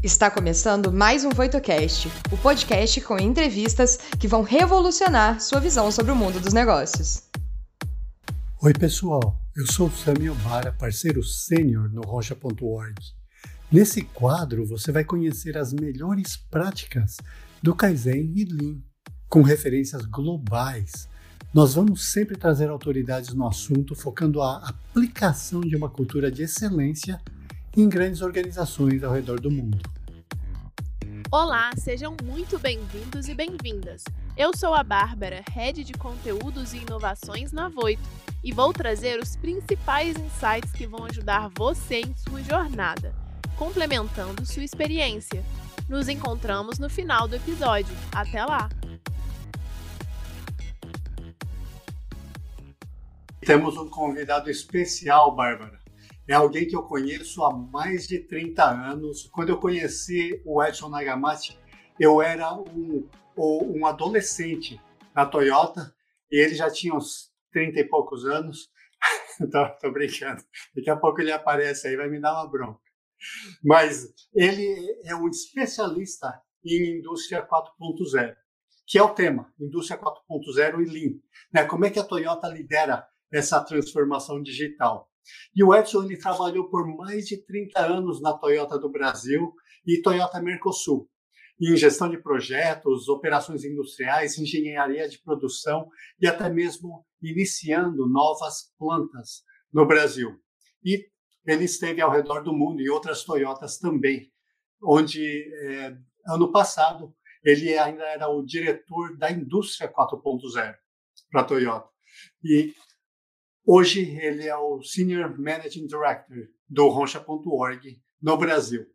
Está começando mais um VoitoCast, o podcast com entrevistas que vão revolucionar sua visão sobre o mundo dos negócios. Oi, pessoal. Eu sou Samuel Bara, parceiro sênior no Rocha.org. Nesse quadro, você vai conhecer as melhores práticas do Kaizen e Lean, com referências globais. Nós vamos sempre trazer autoridades no assunto, focando a aplicação de uma cultura de excelência em grandes organizações ao redor do mundo. Olá, sejam muito bem-vindos e bem-vindas. Eu sou a Bárbara, Head de Conteúdos e Inovações na Voito, e vou trazer os principais insights que vão ajudar você em sua jornada, complementando sua experiência. Nos encontramos no final do episódio. Até lá! Temos um convidado especial, Bárbara é alguém que eu conheço há mais de 30 anos. Quando eu conheci o Edson Nagamati, eu era um, um adolescente na Toyota e ele já tinha uns 30 e poucos anos. tô, tô brincando. Daqui a pouco ele aparece aí, vai me dar uma bronca. Mas ele é um especialista em indústria 4.0, que é o tema, indústria 4.0 e Lean. Né? Como é que a Toyota lidera essa transformação digital? E o Edson ele trabalhou por mais de 30 anos na Toyota do Brasil e Toyota Mercosul, em gestão de projetos, operações industriais, engenharia de produção e até mesmo iniciando novas plantas no Brasil. E ele esteve ao redor do mundo e outras Toyotas também, onde é, ano passado ele ainda era o diretor da indústria 4.0 para a Toyota. E Hoje ele é o Senior Managing Director do Roncha.org no Brasil.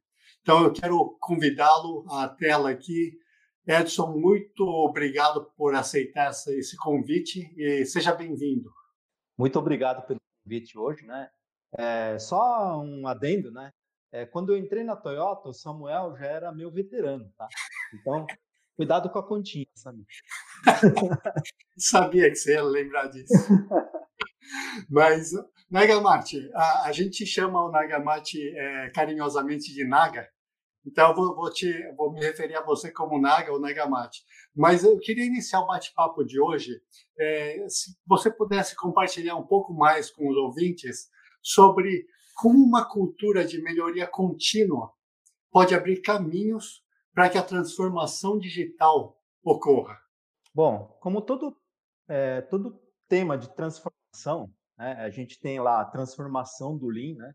Então eu quero convidá-lo à tela aqui. Edson, muito obrigado por aceitar esse convite e seja bem-vindo. Muito obrigado pelo convite hoje, né? É, só um adendo, né? É, quando eu entrei na Toyota, o Samuel já era meu veterano, tá? Então, cuidado com a continha, sabe? Sabia que você ia lembrar disso. Mas, Nagamati, a, a gente chama o Nagamati é, carinhosamente de Naga, então eu vou, vou, te, vou me referir a você como Naga ou Nagamati. Mas eu queria iniciar o bate-papo de hoje, é, se você pudesse compartilhar um pouco mais com os ouvintes sobre como uma cultura de melhoria contínua pode abrir caminhos para que a transformação digital ocorra. Bom, como todo, é, todo tema de transformação, né? a gente tem lá a transformação do Lean, né?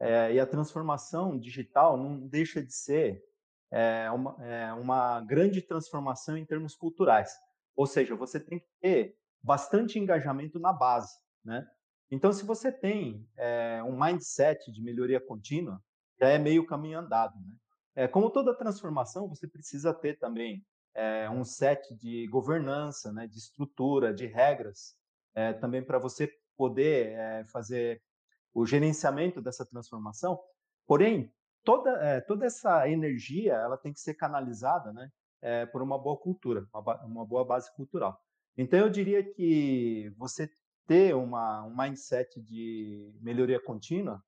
É, e a transformação digital não deixa de ser é, uma, é, uma grande transformação em termos culturais. Ou seja, você tem que ter bastante engajamento na base, né? Então, se você tem é, um mindset de melhoria contínua, já é meio caminho andado, né? É, como toda transformação, você precisa ter também é, um set de governança, né, de estrutura, de regras é, também para você poder fazer o gerenciamento dessa transformação. Porém, toda, toda essa energia ela tem que ser canalizada né, por uma boa cultura, uma, uma, boa base cultural. Então, eu diria que você ter uma, um mindset de melhoria contínua,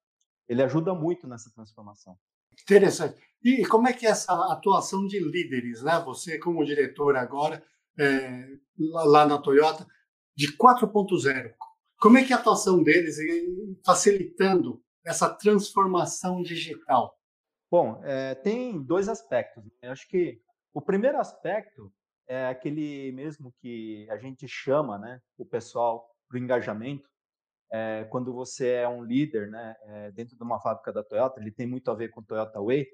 ele ajuda muito nessa transformação. Interessante. E como é que é essa atuação de líderes, né? Você como diretor agora, é, lá na Toyota, de 4.0. Como é que é a atuação deles facilitando essa transformação digital? Bom, é, tem dois aspectos. Né? Eu acho que o primeiro aspecto é aquele mesmo que a gente chama, né, o pessoal para o engajamento. É, quando você é um líder, né, é, dentro de uma fábrica da Toyota, ele tem muito a ver com Toyota Way,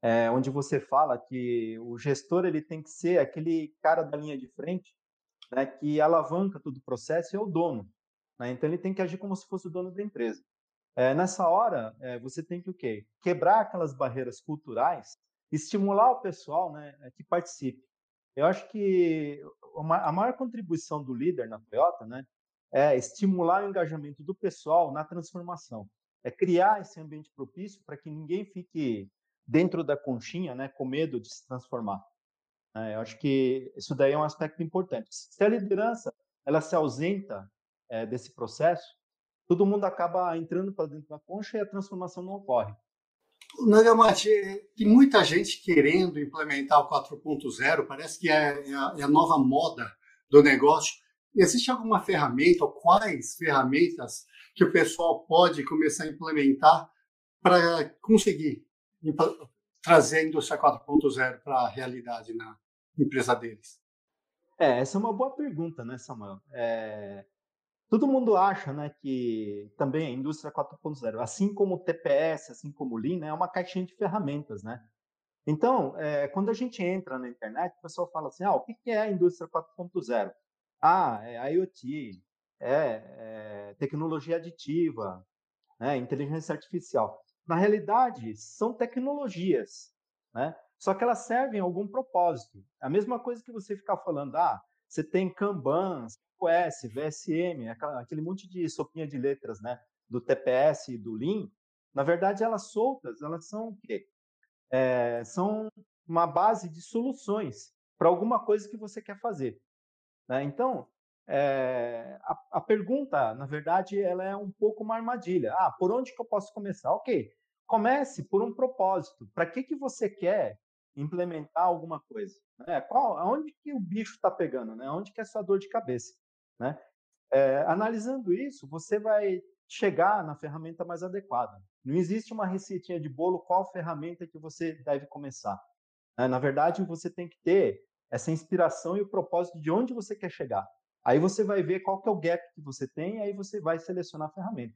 é, onde você fala que o gestor ele tem que ser aquele cara da linha de frente né, que alavanca todo o processo é o dono. Né? Então, ele tem que agir como se fosse o dono da empresa. Nessa hora, você tem que o quê? Quebrar aquelas barreiras culturais, estimular o pessoal né, que participe. Eu acho que a maior contribuição do líder na Toyota né, é estimular o engajamento do pessoal na transformação. É criar esse ambiente propício para que ninguém fique dentro da conchinha né, com medo de se transformar. É, eu acho que isso daí é um aspecto importante. Se a liderança ela se ausenta é, desse processo, todo mundo acaba entrando para dentro da concha e a transformação não ocorre. Nagamati, tem muita gente querendo implementar o 4.0, parece que é, é, é a nova moda do negócio. Existe alguma ferramenta, ou quais ferramentas que o pessoal pode começar a implementar para conseguir trazer a indústria 4.0 para a realidade na empresa deles? É, essa é uma boa pergunta, né, Samuel? É, todo mundo acha, né, que também a indústria 4.0, assim como o TPS, assim como o Lean, né, é uma caixinha de ferramentas, né? Então, é, quando a gente entra na internet, o pessoal fala assim, ah, o que é a indústria 4.0? Ah, é IoT, é, é tecnologia aditiva, né, inteligência artificial. Na realidade, são tecnologias, né? Só que elas servem a algum propósito. É a mesma coisa que você ficar falando, ah, você tem Kanban, OS, VSM, aquele monte de sopinha de letras, né? Do TPS e do Lean. Na verdade, elas soltas, elas são o quê? É, são uma base de soluções para alguma coisa que você quer fazer. Né? Então, é, a, a, pergunta, na verdade, ela é um pouco uma armadilha. Ah, por onde que eu posso começar? Ok, comece por um propósito. Para que, que você quer implementar alguma coisa? Né? Qual, aonde que o bicho está pegando? Né? Onde que é a sua dor de cabeça? Né? É, analisando isso, você vai chegar na ferramenta mais adequada. Não existe uma receitinha de bolo qual ferramenta que você deve começar. Né? Na verdade, você tem que ter essa inspiração e o propósito de onde você quer chegar. Aí você vai ver qual que é o gap que você tem, e aí você vai selecionar a ferramenta.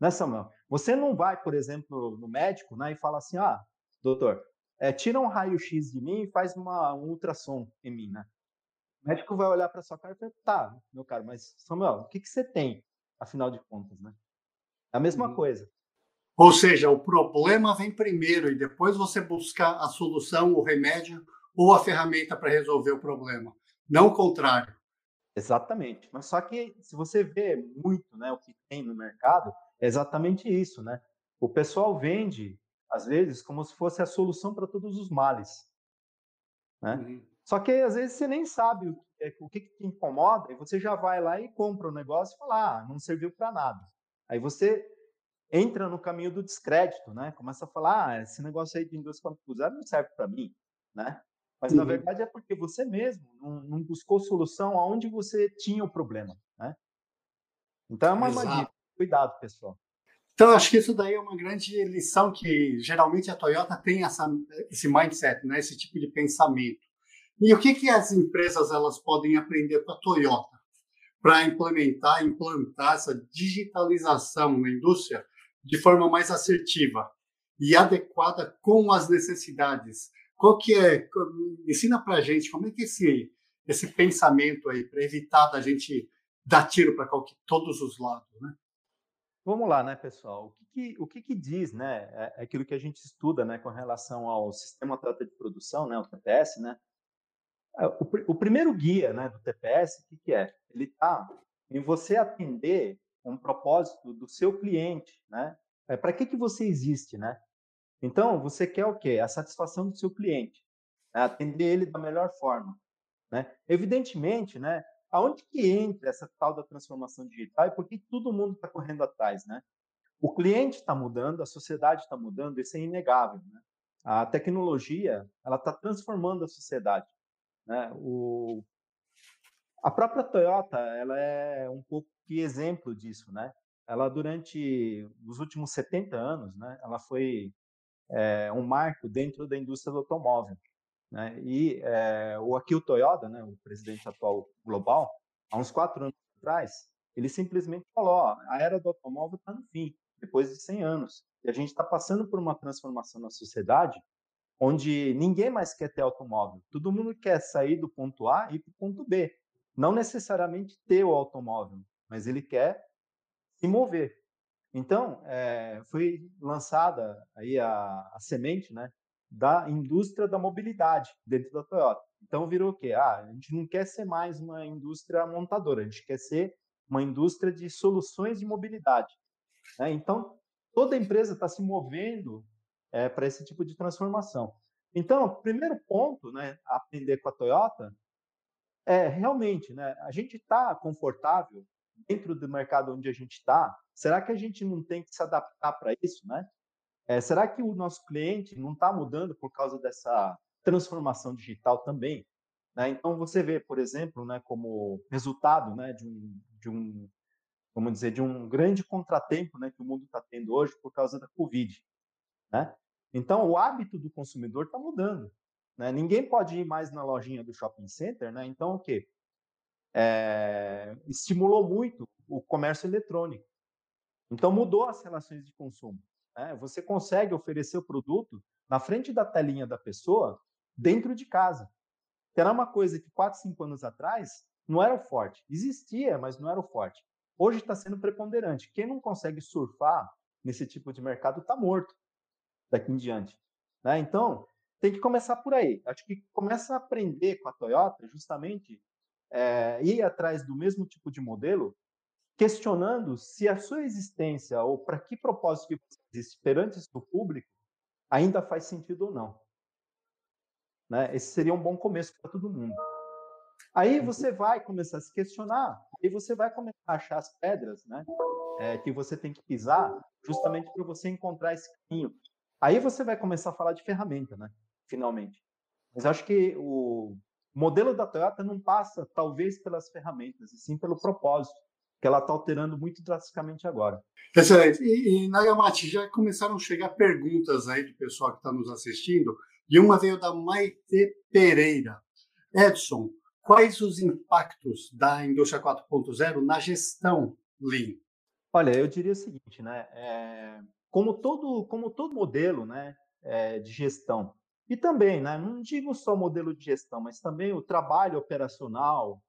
Né, Samuel? Você não vai, por exemplo, no médico né, e fala assim, ah, doutor, é, tira um raio-x de mim e faz uma, um ultrassom em mim, né? O médico vai olhar para sua cara e falar, tá, meu caro, mas Samuel, o que, que você tem, afinal de contas, né? É a mesma uhum. coisa. Ou seja, o problema vem primeiro e depois você buscar a solução, o remédio ou a ferramenta para resolver o problema. Não o contrário. Exatamente. Mas só que se você vê muito né, o que tem no mercado, é exatamente isso, né? O pessoal vende, às vezes, como se fosse a solução para todos os males. Né? Uhum. Só que às vezes você nem sabe o, é, o que, que te incomoda, e você já vai lá e compra o negócio e fala, ah, não serviu para nada. Aí você entra no caminho do descrédito, né? Começa a falar, ah, esse negócio aí de indústria 4.0 não serve para mim, né? Mas uhum. na verdade é porque você mesmo não, não, buscou solução aonde você tinha o problema, né? Então é uma magia. Cuidado, pessoal. Então, acho que isso daí é uma grande lição que geralmente a Toyota tem essa, esse mindset, né? esse tipo de pensamento. E o que, que as empresas elas podem aprender com a Toyota para implementar, implantar essa digitalização na indústria de forma mais assertiva e adequada com as necessidades? Qual que é? Ensina para a gente como é que esse esse pensamento aí para evitar da gente dar tiro para todos os lados, né? Vamos lá, né, pessoal? O que, que o que, que, diz, né, é, é aquilo que a gente estuda, né, com relação ao sistema trata de produção, né, o TPS, né? É, o, o primeiro guia, né, do TPS, o que, que é? Ele está em você atender um propósito do seu cliente, né? É, Para que que você existe, né? Então, você quer o quê? A satisfação do seu cliente, né? atender ele da melhor forma, né? Evidentemente, né? aonde que entra essa tal da transformação digital e por que todo mundo está correndo atrás, né? O cliente está mudando, a sociedade está mudando, isso é inegável, né? A tecnologia, ela está transformando a sociedade, né? O... A própria Toyota, ela é um pouco que exemplo disso, né? Ela, durante os últimos 70 anos, né? Ela foi é, um marco dentro da indústria do automóvel. Né? E é, o Akio Toyoda, né, o presidente atual global, há uns quatro anos atrás, ele simplesmente falou: ó, a era do automóvel está no fim, depois de 100 anos. E a gente está passando por uma transformação na sociedade onde ninguém mais quer ter automóvel. Todo mundo quer sair do ponto A e para o ponto B. Não necessariamente ter o automóvel, mas ele quer se mover. Então, é, foi lançada aí a, a semente né, da indústria da mobilidade dentro da Toyota. Então virou o quê? Ah, a gente não quer ser mais uma indústria montadora, a gente quer ser uma indústria de soluções de mobilidade. Né? Então, toda empresa está se movendo é, para esse tipo de transformação. Então, primeiro ponto né, a aprender com a Toyota é realmente, né, a gente está confortável dentro do mercado onde a gente está. Será que a gente não tem que se adaptar para isso, né? É, será que o nosso cliente não está mudando por causa dessa transformação digital também? Né? Então você vê, por exemplo, né, como resultado né, de, um, de um, vamos dizer, de um grande contratempo né, que o mundo está tendo hoje por causa da Covid. Né? Então o hábito do consumidor está mudando. Né? Ninguém pode ir mais na lojinha do shopping center, né? Então o quê? É, estimulou muito o comércio eletrônico. Então mudou as relações de consumo. Né? Você consegue oferecer o produto na frente da telinha da pessoa dentro de casa. Era uma coisa que 4, 5 anos atrás não era o forte. Existia, mas não era o forte. Hoje está sendo preponderante. Quem não consegue surfar nesse tipo de mercado está morto daqui em diante. Né? Então, tem que começar por aí. Acho que começa a aprender com a Toyota, justamente, é, ir atrás do mesmo tipo de modelo questionando se a sua existência ou para que propósito que você existe perante o público ainda faz sentido ou não. Né? Esse seria um bom começo para todo mundo. Aí uhum. você vai começar a se questionar, e você vai começar a achar as pedras né, é, que você tem que pisar, justamente para você encontrar esse caminho. Aí você vai começar a falar de ferramenta, né? Finalmente. Mas acho que o modelo da Toyota não passa, talvez, pelas ferramentas, e sim pelo propósito que ela está alterando muito drasticamente agora. Excelente. E, e Nagamati, já começaram a chegar perguntas aí do pessoal que está nos assistindo, e uma veio da Maite Pereira. Edson, quais os impactos da indústria 4.0 na gestão Lean? Olha, eu diria o seguinte, né? É, como todo como todo modelo, né, é, de gestão e também, né, não digo só modelo de gestão, mas também o trabalho operacional,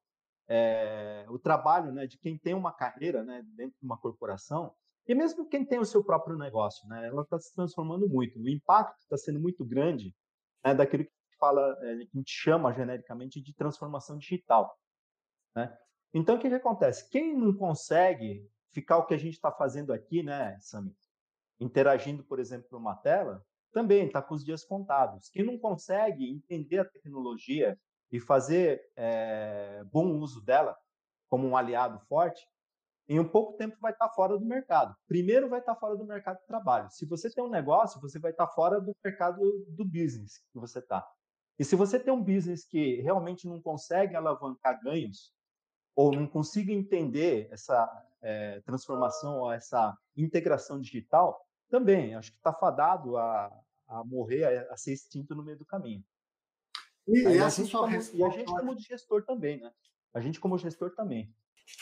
é, o trabalho né, de quem tem uma carreira né, dentro de uma corporação, e mesmo quem tem o seu próprio negócio, né, ela está se transformando muito. O impacto está sendo muito grande né, daquilo que fala, é, que a gente chama genericamente de transformação digital. Né? Então, o que, que acontece? Quem não consegue ficar o que a gente está fazendo aqui, né, Sami, interagindo, por exemplo, por uma tela, também está com os dias contados. Quem não consegue entender a tecnologia e fazer é, bom uso dela como um aliado forte, em um pouco tempo vai estar fora do mercado. Primeiro vai estar fora do mercado de trabalho. Se você tem um negócio, você vai estar fora do mercado do business que você está. E se você tem um business que realmente não consegue alavancar ganhos, ou não consiga entender essa é, transformação, ou essa integração digital, também acho que está fadado a, a morrer, a, a ser extinto no meio do caminho. E, e, a gente, como, e a gente como gestor também, né? A gente como gestor também.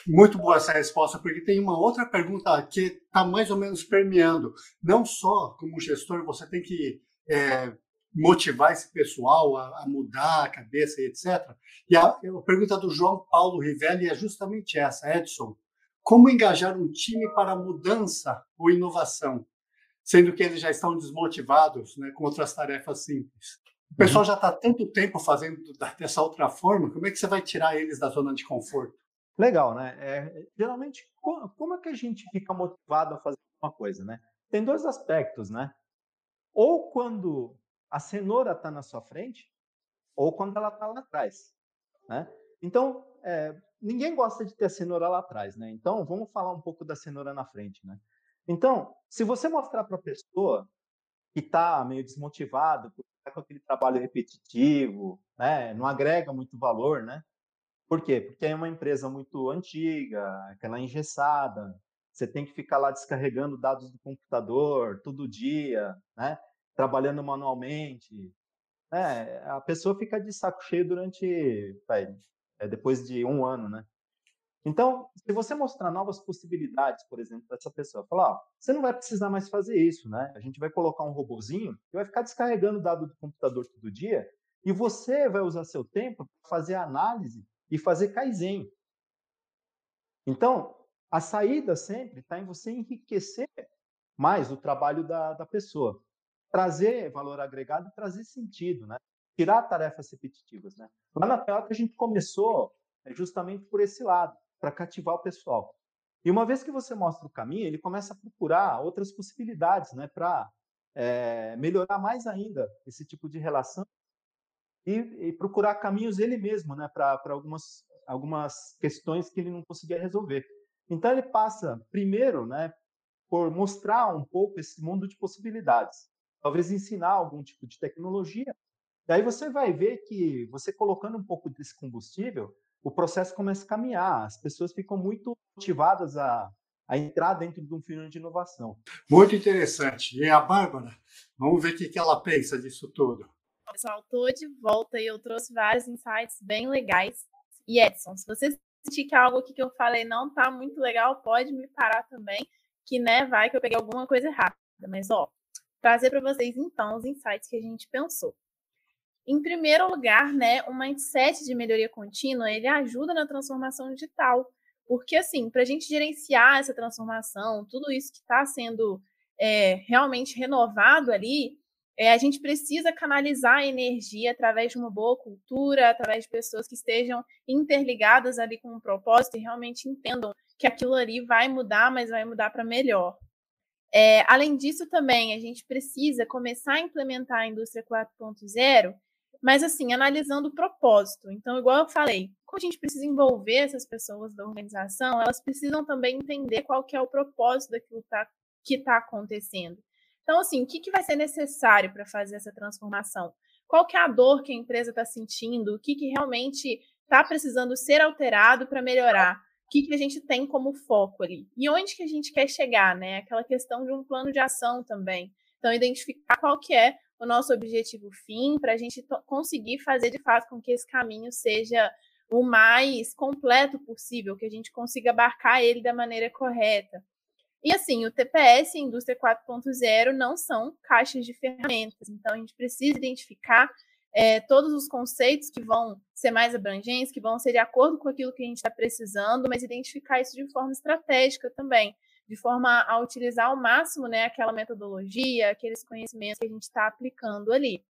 Muito boa essa resposta, porque tem uma outra pergunta que está mais ou menos permeando. Não só como gestor você tem que é, motivar esse pessoal a, a, mudar a cabeça e etc. E a, a pergunta do João Paulo Rivelli é justamente essa, Edson. Como engajar um time para mudança ou inovação, sendo que eles já estão desmotivados né, com outras tarefas simples? O pessoal uhum. já está tanto tempo fazendo dessa outra forma, como é que você vai tirar eles da zona de conforto? Legal, né? É, geralmente, como, é que a gente fica motivado a fazer uma coisa, né? Tem dois aspectos, né? Ou quando a cenoura está na sua frente, ou quando ela está lá atrás, né? Então, é, ninguém gosta de ter a cenoura lá atrás, né? Então, vamos falar um pouco da cenoura na frente, né? Então, se você mostrar para a pessoa que está meio desmotivado, tá com aquele trabalho repetitivo, né? Não agrega muito valor, né? Por quê? Porque é uma empresa muito antiga, aquela engessada. Você tem que ficar lá descarregando dados do computador todo dia, né? Trabalhando manualmente. É, a pessoa fica de saco cheio durante, é, depois de um ano, né? Então, se você mostrar novas possibilidades, por exemplo, para essa pessoa, falar, ó, você não vai precisar mais fazer isso, né? A gente vai colocar um robozinho que vai ficar descarregando dado do computador todo dia e você vai usar seu tempo para fazer análise e fazer Kaizen. Então, a saída sempre está em você enriquecer mais o trabalho da, da pessoa, trazer valor agregado e trazer sentido, né? Tirar tarefas repetitivas, né? Lá na Toyota a gente começou é, justamente por esse lado para cativar o pessoal. E uma vez que você mostra o caminho, ele começa a procurar outras possibilidades, né, para é, melhorar mais ainda esse tipo de relação e, e procurar caminhos ele mesmo, né, para algumas algumas questões que ele não conseguia resolver. Então ele passa primeiro, né, por mostrar um pouco esse mundo de possibilidades. Talvez ensinar algum tipo de tecnologia. Daí você vai ver que você colocando um pouco desse combustível, o processo começa a caminhar, as pessoas ficam muito motivadas a, a entrar dentro de um filme de inovação. Muito interessante. E a Bárbara, vamos ver o que ela pensa disso tudo. Pessoal, estou de volta e eu trouxe vários insights bem legais. E Edson, se você sentir que algo que eu falei não tá muito legal, pode me parar também, que né, vai que eu peguei alguma coisa errada. Mas ó, trazer para vocês então os insights que a gente pensou. Em primeiro lugar, né, o mindset de melhoria contínua, ele ajuda na transformação digital. Porque, assim, para a gente gerenciar essa transformação, tudo isso que está sendo é, realmente renovado ali, é, a gente precisa canalizar a energia através de uma boa cultura, através de pessoas que estejam interligadas ali com um propósito e realmente entendam que aquilo ali vai mudar, mas vai mudar para melhor. É, além disso, também a gente precisa começar a implementar a indústria 4.0, mas assim, analisando o propósito. Então, igual eu falei, como a gente precisa envolver essas pessoas da organização, elas precisam também entender qual que é o propósito daquilo tá, que está acontecendo. Então, assim, o que, que vai ser necessário para fazer essa transformação? Qual que é a dor que a empresa está sentindo? O que, que realmente está precisando ser alterado para melhorar? O que, que a gente tem como foco ali? E onde que a gente quer chegar, né? Aquela questão de um plano de ação também. Então, identificar qual que é o nosso objetivo fim para a gente conseguir fazer de fato com que esse caminho seja o mais completo possível, que a gente consiga abarcar ele da maneira correta. E assim, o TPS e a indústria 4.0 não são caixas de ferramentas, então a gente precisa identificar é, todos os conceitos que vão ser mais abrangentes, que vão ser de acordo com aquilo que a gente está precisando, mas identificar isso de forma estratégica também, de forma a utilizar ao máximo né, aquela metodologia, aqueles conhecimentos que a gente está aplicando ali.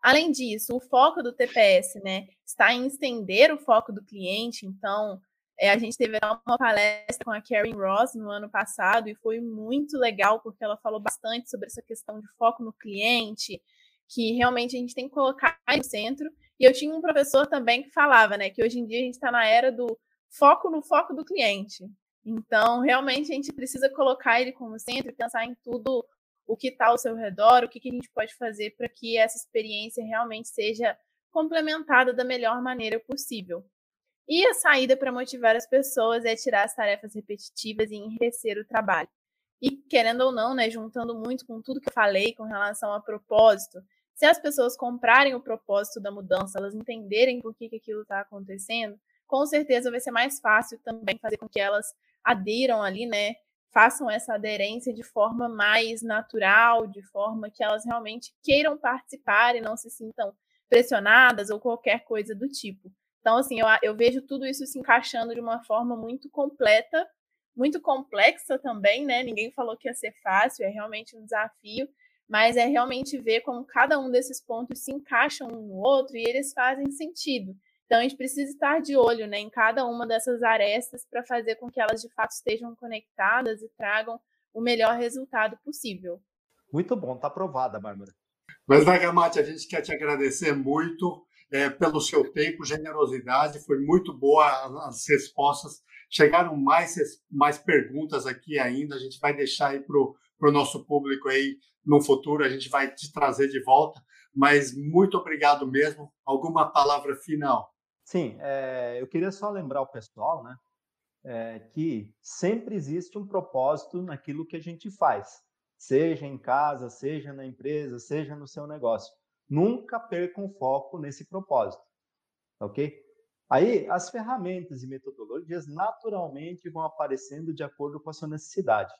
Além disso, o foco do TPS né, está em estender o foco do cliente, então é, a gente teve uma palestra com a Karen Ross no ano passado e foi muito legal porque ela falou bastante sobre essa questão de foco no cliente, que realmente a gente tem que colocar no centro. E eu tinha um professor também que falava, né, que hoje em dia a gente está na era do foco no foco do cliente. Então, realmente a gente precisa colocar ele como centro e pensar em tudo o que está ao seu redor, o que, que a gente pode fazer para que essa experiência realmente seja complementada da melhor maneira possível. E a saída para motivar as pessoas é tirar as tarefas repetitivas e enriquecer o trabalho. E querendo ou não, né, juntando muito com tudo que falei com relação a propósito, se as pessoas comprarem o propósito da mudança, elas entenderem por que, que aquilo está acontecendo, com certeza vai ser mais fácil também fazer com que elas aderam ali, né? Façam essa aderência de forma mais natural, de forma que elas realmente queiram participar e não se sintam pressionadas ou qualquer coisa do tipo. Então, assim, eu, eu vejo tudo isso se encaixando de uma forma muito completa, muito complexa também, né? Ninguém falou que ia ser fácil, é realmente um desafio, mas é realmente ver como cada um desses pontos se encaixam um no outro e eles fazem sentido. Então, a gente precisa estar de olho né, em cada uma dessas arestas para fazer com que elas de fato estejam conectadas e tragam o melhor resultado possível. Muito bom, está aprovada, Bárbara. Mas, Vagamate, a gente quer te agradecer muito é, pelo seu tempo, generosidade, foi muito boa as respostas. Chegaram mais, mais perguntas aqui ainda, a gente vai deixar aí para o nosso público aí no futuro, a gente vai te trazer de volta, mas muito obrigado mesmo. Alguma palavra final? Sim, é, eu queria só lembrar o pessoal, né, é, que sempre existe um propósito naquilo que a gente faz, seja em casa, seja na empresa, seja no seu negócio. Nunca percam foco nesse propósito, ok? Aí, as ferramentas e metodologias naturalmente vão aparecendo de acordo com a sua necessidade.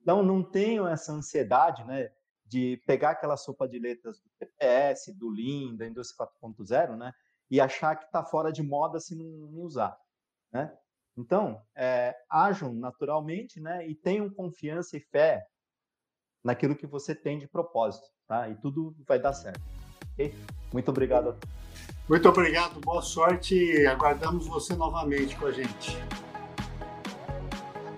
Então, não tenham essa ansiedade, né, de pegar aquela sopa de letras do TPS, do Lean, da indústria 4.0, né, e achar que está fora de moda se não, não usar, né? Então, é, ajam naturalmente, né, e tenham confiança e fé naquilo que você tem de propósito, tá? E tudo vai dar certo. Okay? Muito obrigado. Muito obrigado, boa sorte aguardamos você novamente com a gente.